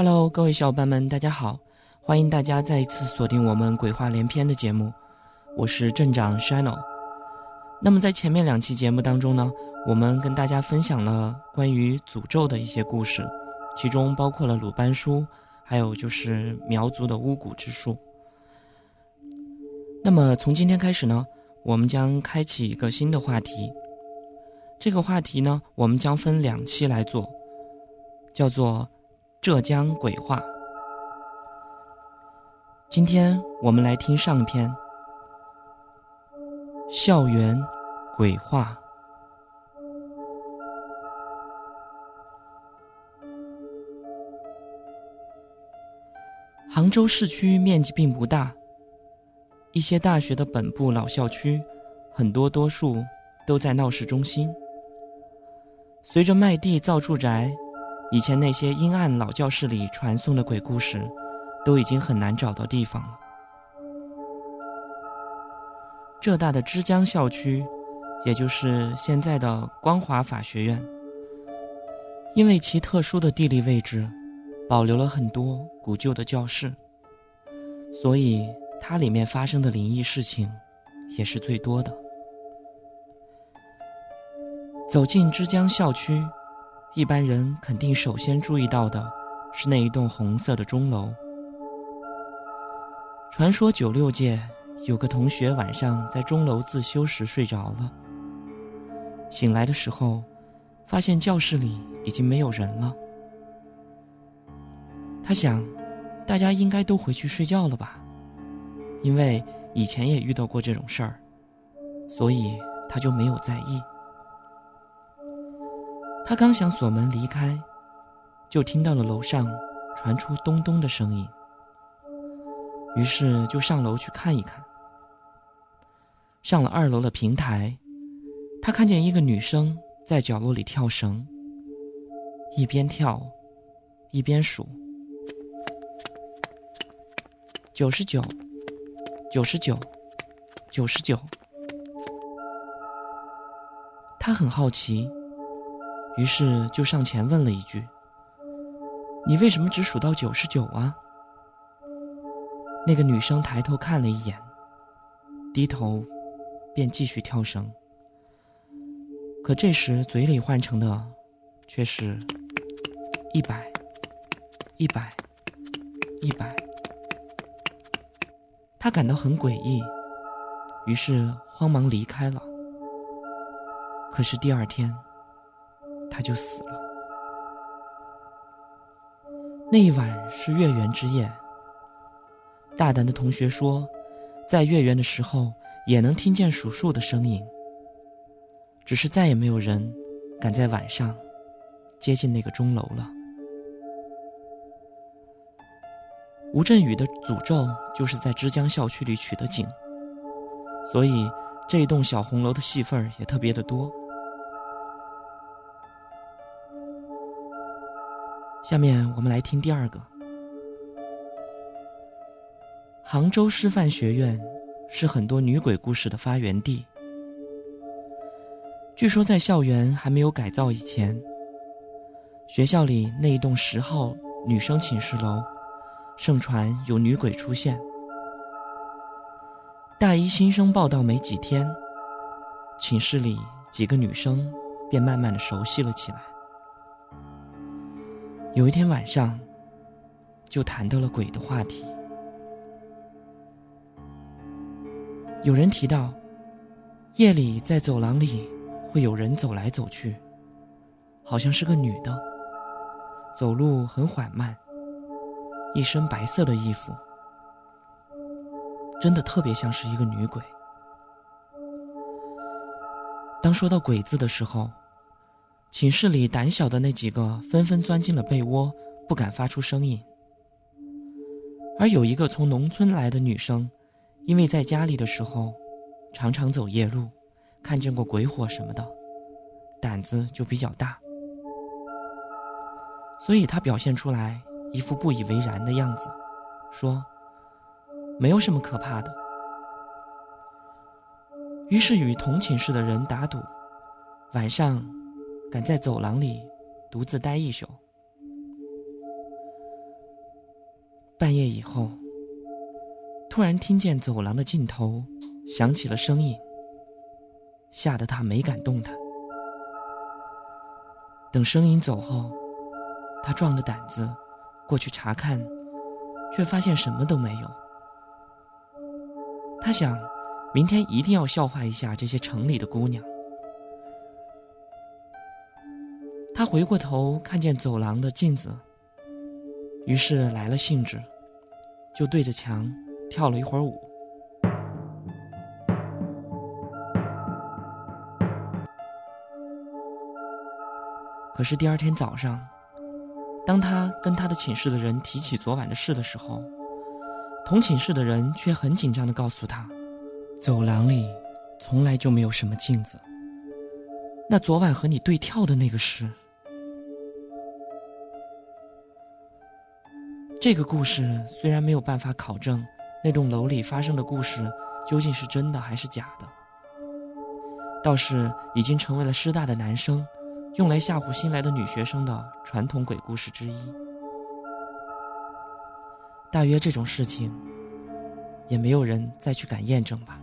Hello，各位小伙伴们，大家好！欢迎大家再一次锁定我们《鬼话连篇》的节目，我是镇长 Shino。那么在前面两期节目当中呢，我们跟大家分享了关于诅咒的一些故事，其中包括了鲁班书，还有就是苗族的巫蛊之术。那么从今天开始呢，我们将开启一个新的话题。这个话题呢，我们将分两期来做，叫做。浙江鬼话。今天我们来听上篇《校园鬼话》。杭州市区面积并不大，一些大学的本部老校区，很多多数都在闹市中心。随着卖地造住宅。以前那些阴暗老教室里传颂的鬼故事，都已经很难找到地方了。浙大的枝江校区，也就是现在的光华法学院，因为其特殊的地理位置，保留了很多古旧的教室，所以它里面发生的灵异事情，也是最多的。走进枝江校区。一般人肯定首先注意到的是那一栋红色的钟楼。传说九六届有个同学晚上在钟楼自修时睡着了，醒来的时候，发现教室里已经没有人了。他想，大家应该都回去睡觉了吧，因为以前也遇到过这种事儿，所以他就没有在意。他刚想锁门离开，就听到了楼上传出咚咚的声音。于是就上楼去看一看。上了二楼的平台，他看见一个女生在角落里跳绳，一边跳，一边数：九十九，九十九，九十九。他很好奇。于是就上前问了一句：“你为什么只数到九十九啊？”那个女生抬头看了一眼，低头，便继续跳绳。可这时嘴里换成的，却是一百、一百、一百。他感到很诡异，于是慌忙离开了。可是第二天。他就死了。那一晚是月圆之夜。大胆的同学说，在月圆的时候也能听见数数的声音。只是再也没有人敢在晚上接近那个钟楼了。吴镇宇的诅咒就是在枝江校区里取的景，所以这一栋小红楼的戏份也特别的多。下面我们来听第二个。杭州师范学院是很多女鬼故事的发源地。据说在校园还没有改造以前，学校里那一栋十号女生寝室楼，盛传有女鬼出现。大一新生报到没几天，寝室里几个女生便慢慢的熟悉了起来。有一天晚上，就谈到了鬼的话题。有人提到，夜里在走廊里会有人走来走去，好像是个女的，走路很缓慢，一身白色的衣服。真的特别像是一个女鬼。当说到“鬼”字的时候，寝室里胆小的那几个纷纷钻进了被窝，不敢发出声音。而有一个从农村来的女生，因为在家里的时候常常走夜路，看见过鬼火什么的，胆子就比较大，所以她表现出来一副不以为然的样子，说：“没有什么可怕的。”于是与同寝室的人打赌，晚上敢在走廊里独自待一宿。半夜以后，突然听见走廊的尽头响起了声音，吓得他没敢动弹。等声音走后，他壮着胆子过去查看，却发现什么都没有。他想。明天一定要笑话一下这些城里的姑娘。他回过头看见走廊的镜子，于是来了兴致，就对着墙跳了一会儿舞。可是第二天早上，当他跟他的寝室的人提起昨晚的事的时候，同寝室的人却很紧张的告诉他。走廊里从来就没有什么镜子。那昨晚和你对跳的那个是？这个故事虽然没有办法考证那栋楼里发生的故事究竟是真的还是假的，倒是已经成为了师大的男生用来吓唬新来的女学生的传统鬼故事之一。大约这种事情，也没有人再去敢验证吧。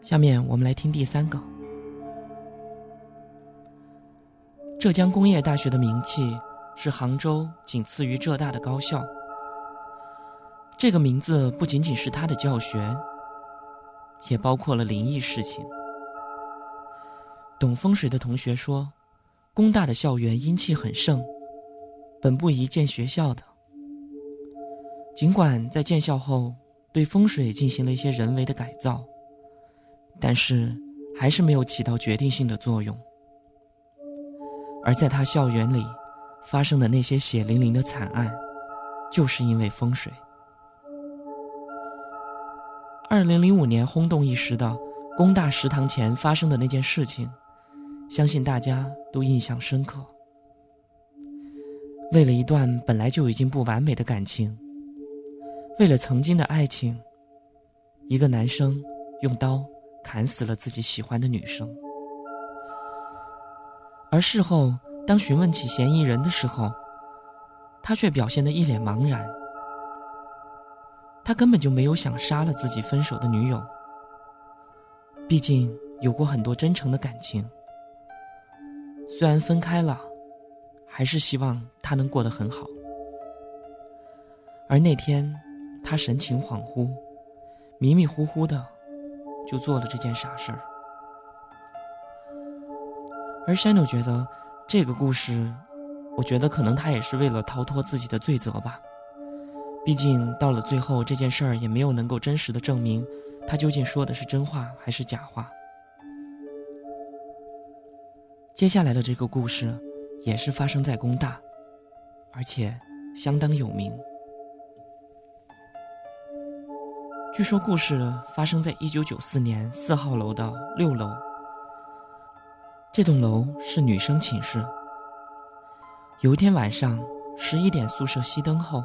下面我们来听第三个。浙江工业大学的名气是杭州仅次于浙大的高校。这个名字不仅仅是他的教学，也包括了灵异事情。懂风水的同学说，工大的校园阴气很盛，本不宜建学校的。尽管在建校后对风水进行了一些人为的改造。但是，还是没有起到决定性的作用。而在他校园里发生的那些血淋淋的惨案，就是因为风水。二零零五年轰动一时的工大食堂前发生的那件事情，相信大家都印象深刻。为了一段本来就已经不完美的感情，为了曾经的爱情，一个男生用刀。砍死了自己喜欢的女生，而事后当询问起嫌疑人的时候，他却表现得一脸茫然。他根本就没有想杀了自己分手的女友，毕竟有过很多真诚的感情。虽然分开了，还是希望她能过得很好。而那天，他神情恍惚，迷迷糊糊的。就做了这件傻事儿，而山牛觉得这个故事，我觉得可能他也是为了逃脱自己的罪责吧。毕竟到了最后，这件事儿也没有能够真实的证明他究竟说的是真话还是假话。接下来的这个故事，也是发生在工大，而且相当有名。据说故事发生在一九九四年四号楼的六楼。这栋楼是女生寝室。有一天晚上十一点，宿舍熄灯后，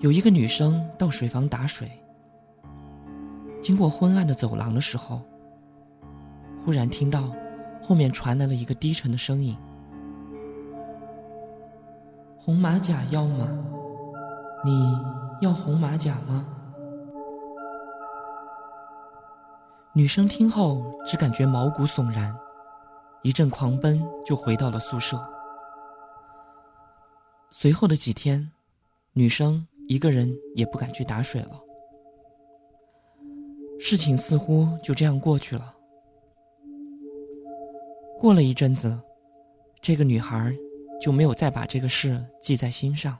有一个女生到水房打水。经过昏暗的走廊的时候，忽然听到后面传来了一个低沉的声音：“红马甲要吗？你要红马甲吗？”女生听后只感觉毛骨悚然，一阵狂奔就回到了宿舍。随后的几天，女生一个人也不敢去打水了。事情似乎就这样过去了。过了一阵子，这个女孩就没有再把这个事记在心上。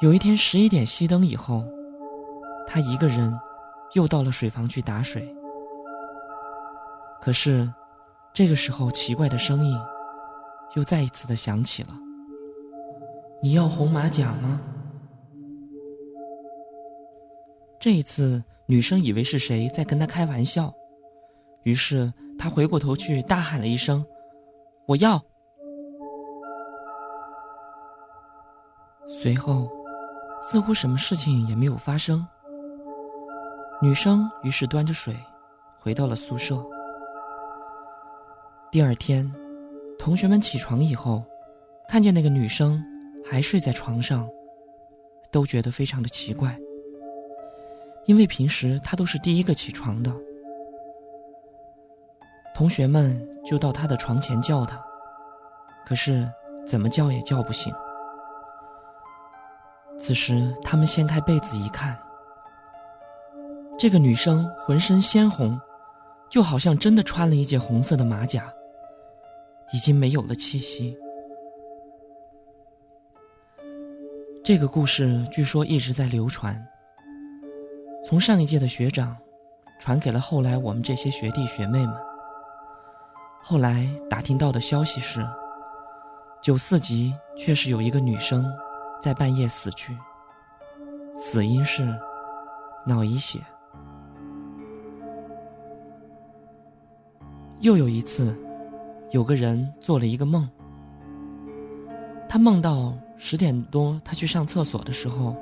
有一天十一点熄灯以后，她一个人又到了水房去打水。可是，这个时候奇怪的声音又再一次的响起了：“你要红马甲吗？”这一次，女生以为是谁在跟她开玩笑，于是她回过头去大喊了一声：“我要！”随后，似乎什么事情也没有发生。女生于是端着水，回到了宿舍。第二天，同学们起床以后，看见那个女生还睡在床上，都觉得非常的奇怪。因为平时她都是第一个起床的。同学们就到她的床前叫她，可是怎么叫也叫不醒。此时，他们掀开被子一看，这个女生浑身鲜红，就好像真的穿了一件红色的马甲，已经没有了气息。这个故事据说一直在流传，从上一届的学长传给了后来我们这些学弟学妹们。后来打听到的消息是，九四级确实有一个女生。在半夜死去，死因是脑溢血。又有一次，有个人做了一个梦，他梦到十点多，他去上厕所的时候，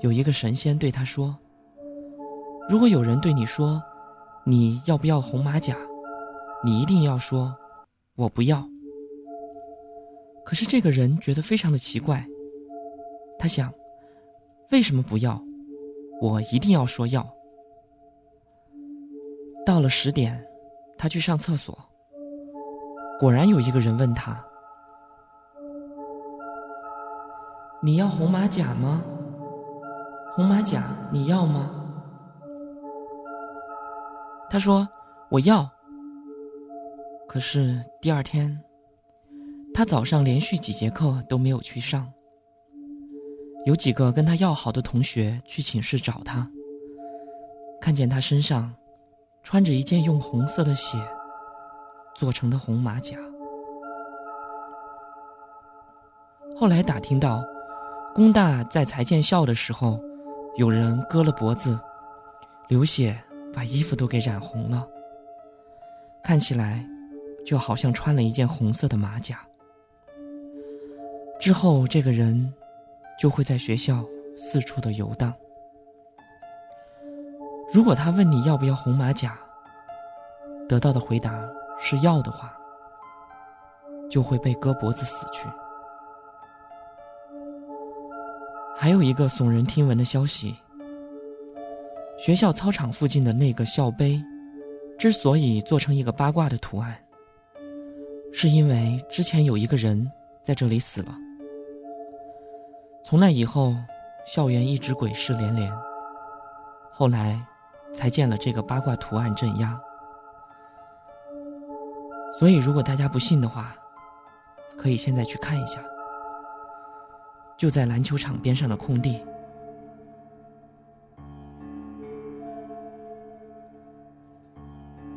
有一个神仙对他说：“如果有人对你说你要不要红马甲，你一定要说我不要。”可是这个人觉得非常的奇怪。他想，为什么不要？我一定要说要。到了十点，他去上厕所，果然有一个人问他：“你要红马甲吗？红马甲你要吗？”他说：“我要。”可是第二天，他早上连续几节课都没有去上。有几个跟他要好的同学去寝室找他，看见他身上穿着一件用红色的血做成的红马甲。后来打听到，工大在裁建校的时候，有人割了脖子，流血把衣服都给染红了，看起来就好像穿了一件红色的马甲。之后这个人。就会在学校四处的游荡。如果他问你要不要红马甲，得到的回答是要的话，就会被割脖子死去。还有一个耸人听闻的消息：学校操场附近的那个校碑，之所以做成一个八卦的图案，是因为之前有一个人在这里死了。从那以后，校园一直鬼事连连。后来，才建了这个八卦图案镇压。所以，如果大家不信的话，可以现在去看一下，就在篮球场边上的空地。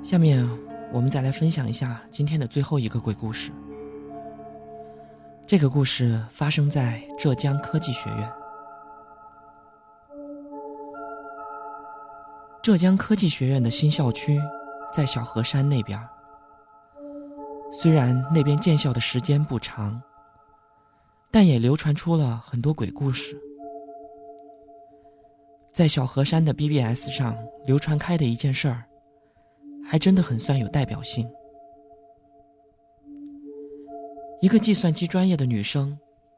下面，我们再来分享一下今天的最后一个鬼故事。这个故事发生在浙江科技学院。浙江科技学院的新校区在小河山那边。虽然那边建校的时间不长，但也流传出了很多鬼故事。在小河山的 BBS 上流传开的一件事儿，还真的很算有代表性。一个计算机专业的女生，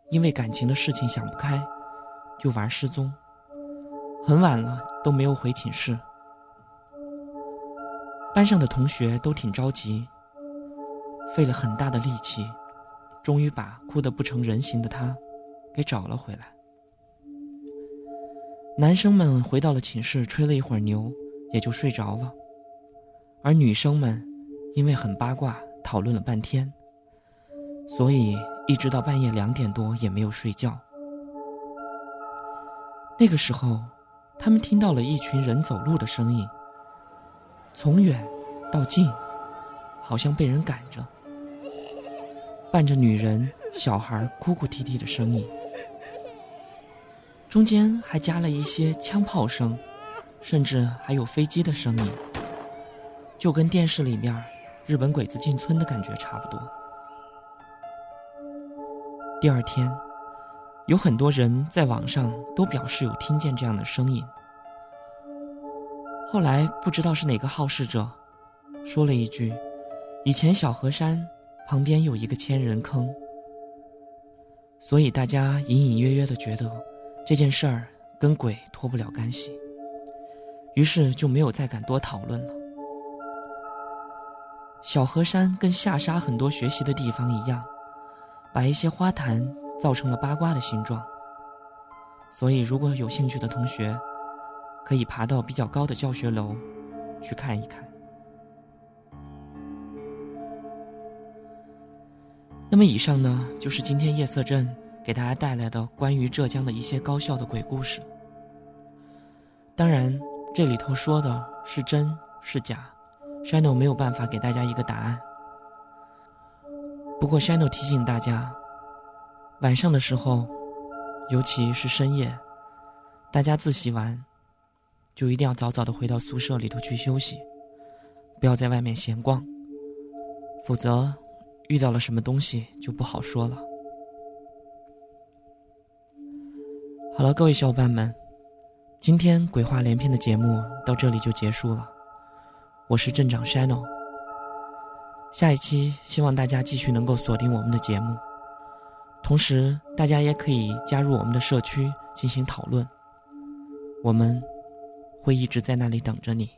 因为感情的事情想不开，就玩失踪。很晚了都没有回寝室，班上的同学都挺着急，费了很大的力气，终于把哭得不成人形的他给找了回来。男生们回到了寝室，吹了一会儿牛，也就睡着了，而女生们因为很八卦，讨论了半天。所以一直到半夜两点多也没有睡觉。那个时候，他们听到了一群人走路的声音，从远到近，好像被人赶着，伴着女人、小孩哭哭啼啼的声音，中间还加了一些枪炮声，甚至还有飞机的声音，就跟电视里面日本鬼子进村的感觉差不多。第二天。有很多人在网上都表示有听见这样的声音。后来不知道是哪个好事者，说了一句：“以前小河山旁边有一个千人坑。”所以大家隐隐约约的觉得这件事儿跟鬼脱不了干系，于是就没有再敢多讨论了。小河山跟下沙很多学习的地方一样，把一些花坛。造成了八卦的形状，所以如果有兴趣的同学，可以爬到比较高的教学楼去看一看。那么以上呢，就是今天夜色镇给大家带来的关于浙江的一些高校的鬼故事。当然，这里头说的是真是假，Shino 没有办法给大家一个答案。不过 Shino 提醒大家。晚上的时候，尤其是深夜，大家自习完，就一定要早早的回到宿舍里头去休息，不要在外面闲逛，否则遇到了什么东西就不好说了。好了，各位小伙伴们，今天鬼话连篇的节目到这里就结束了，我是镇长 Shino，下一期希望大家继续能够锁定我们的节目。同时，大家也可以加入我们的社区进行讨论，我们会一直在那里等着你。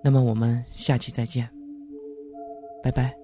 那么，我们下期再见，拜拜。